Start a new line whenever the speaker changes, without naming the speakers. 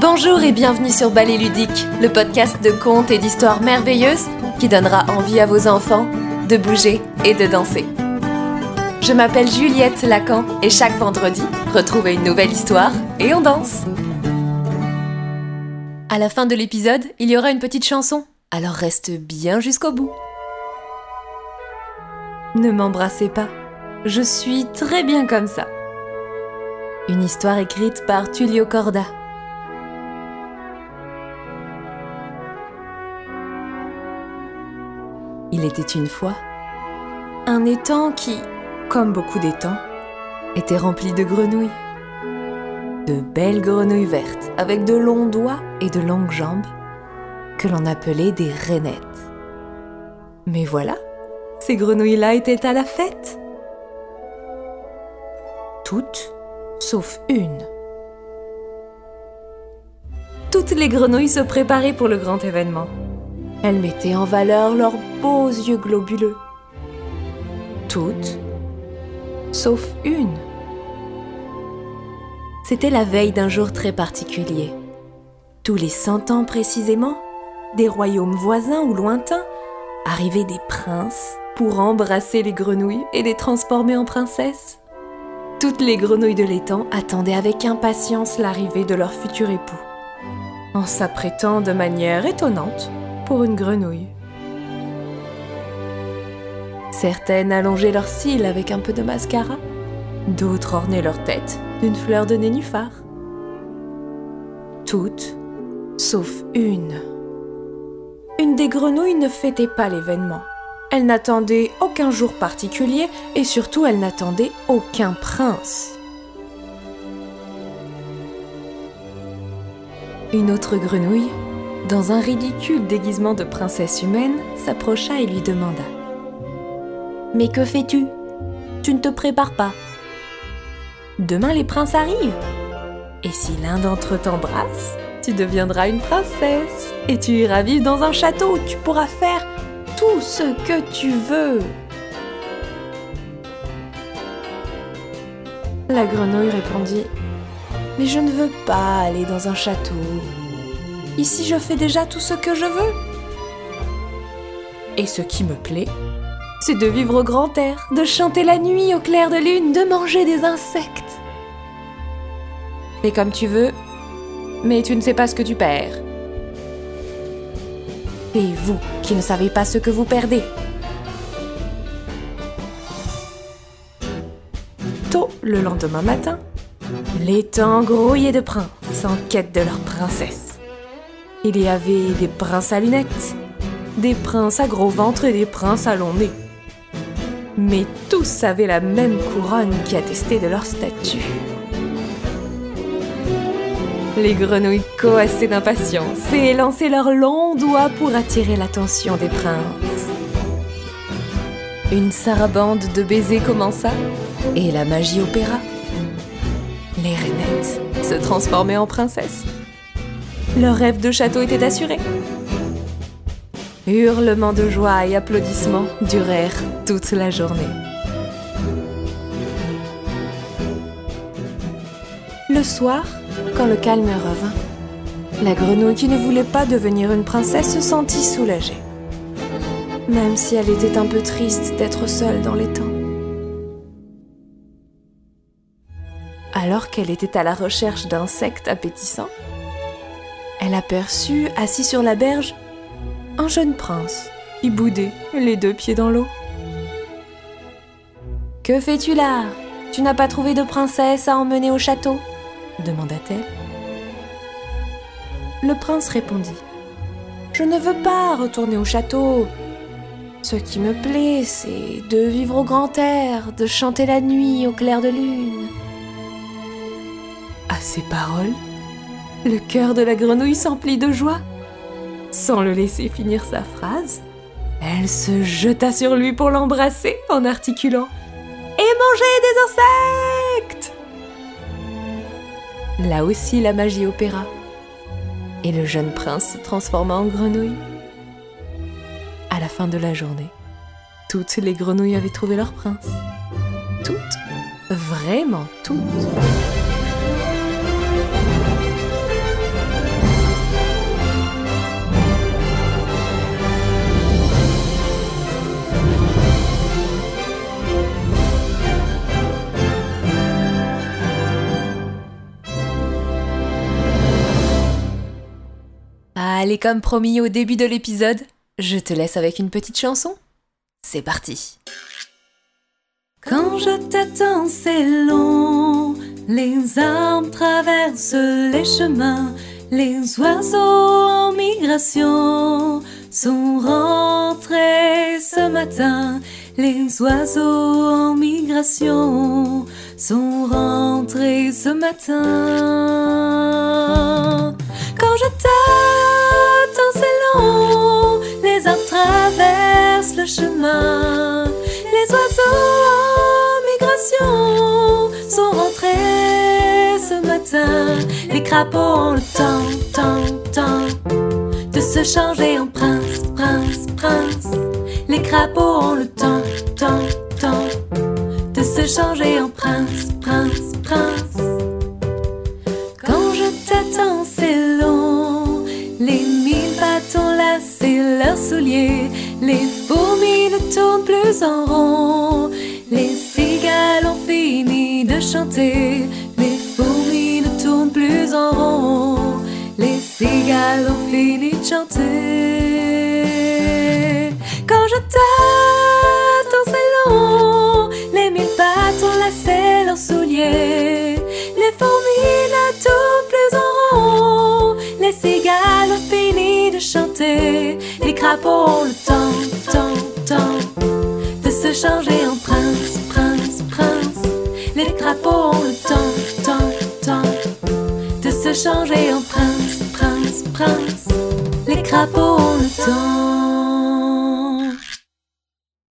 Bonjour et bienvenue sur Ballet Ludique, le podcast de contes et d'histoires merveilleuses qui donnera envie à vos enfants de bouger et de danser. Je m'appelle Juliette Lacan et chaque vendredi, retrouvez une nouvelle histoire et on danse. À la fin de l'épisode, il y aura une petite chanson, alors reste bien jusqu'au bout. Ne m'embrassez pas, je suis très bien comme ça. Une histoire écrite par Tullio Corda. Il était une fois un étang qui, comme beaucoup d'étangs, était rempli de grenouilles. De belles grenouilles vertes avec de longs doigts et de longues jambes que l'on appelait des rainettes. Mais voilà, ces grenouilles-là étaient à la fête. Toutes, sauf une. Toutes les grenouilles se préparaient pour le grand événement. Elles mettaient en valeur leurs beaux yeux globuleux. Toutes, sauf une. C'était la veille d'un jour très particulier. Tous les cent ans précisément, des royaumes voisins ou lointains, arrivaient des princes pour embrasser les grenouilles et les transformer en princesses. Toutes les grenouilles de l'étang attendaient avec impatience l'arrivée de leur futur époux, en s'apprêtant de manière étonnante une grenouille. Certaines allongeaient leurs cils avec un peu de mascara, d'autres ornaient leur tête d'une fleur de nénuphar. Toutes, sauf une. Une des grenouilles ne fêtait pas l'événement. Elle n'attendait aucun jour particulier et surtout elle n'attendait aucun prince. Une autre grenouille dans un ridicule déguisement de princesse humaine, s'approcha et lui demanda ⁇ Mais que fais-tu? Tu ne te prépares pas. Demain les princes arrivent. Et si l'un d'entre eux t'embrasse, tu deviendras une princesse. Et tu iras vivre dans un château où tu pourras faire tout ce que tu veux. La grenouille répondit ⁇ Mais je ne veux pas aller dans un château. Ici, je fais déjà tout ce que je veux. Et ce qui me plaît, c'est de vivre au grand air, de chanter la nuit au clair de lune, de manger des insectes. Fais comme tu veux, mais tu ne sais pas ce que tu perds. Et vous qui ne savez pas ce que vous perdez. Tôt le lendemain matin, les temps grouillaient de princes en quête de leur princesse. Il y avait des princes à lunettes, des princes à gros ventre et des princes à long nez. Mais tous avaient la même couronne qui attestait de leur statut. Les grenouilles coassaient d'impatience et lançaient leurs longs doigts pour attirer l'attention des princes. Une sarabande de baisers commença et la magie opéra. Les rainettes se transformaient en princesses. Leur rêve de château était assuré. Hurlements de joie et applaudissements durèrent toute la journée. Le soir, quand le calme revint, la grenouille qui ne voulait pas devenir une princesse se sentit soulagée, même si elle était un peu triste d'être seule dans les temps. Alors qu'elle était à la recherche d'insectes appétissants, elle aperçut, assis sur la berge, un jeune prince boudait, les deux pieds dans l'eau. Que fais-tu là? Tu n'as pas trouvé de princesse à emmener au château? demanda-t-elle. Le prince répondit Je ne veux pas retourner au château. Ce qui me plaît, c'est de vivre au grand air, de chanter la nuit au clair de lune. À ces paroles, le cœur de la grenouille s'emplit de joie. Sans le laisser finir sa phrase, elle se jeta sur lui pour l'embrasser en articulant Et manger des insectes Là aussi la magie opéra. Et le jeune prince se transforma en grenouille. À la fin de la journée, toutes les grenouilles avaient trouvé leur prince. Toutes, vraiment toutes. Allez, comme promis au début de l'épisode, je te laisse avec une petite chanson. C'est parti.
Quand je t'attends, c'est long. Les arbres traversent les chemins. Les oiseaux en migration sont rentrés ce matin. Les oiseaux en migration sont rentrés ce matin. Les crapauds ont le temps, temps, temps de se changer en prince, prince, prince. Les crapauds ont le temps, temps, temps de se changer en prince, prince, prince. Quand je t'attends, c'est long. Les mille bâtons lacés leurs souliers. Les fourmis ne tournent plus en rond. Les cigales ont fini de chanter. Cigales ont fini de chanter. Quand je t'attends, c'est long. Les mille bâtons lacés leurs souliers. Les fourmis ne tournent plus en rond. Les cigales ont fini de chanter. Les crapauds ont le temps, temps, temps de se changer en prince, prince, prince. Les crapauds ont le temps, temps, temps de se changer en prince, crapauds ont le temps.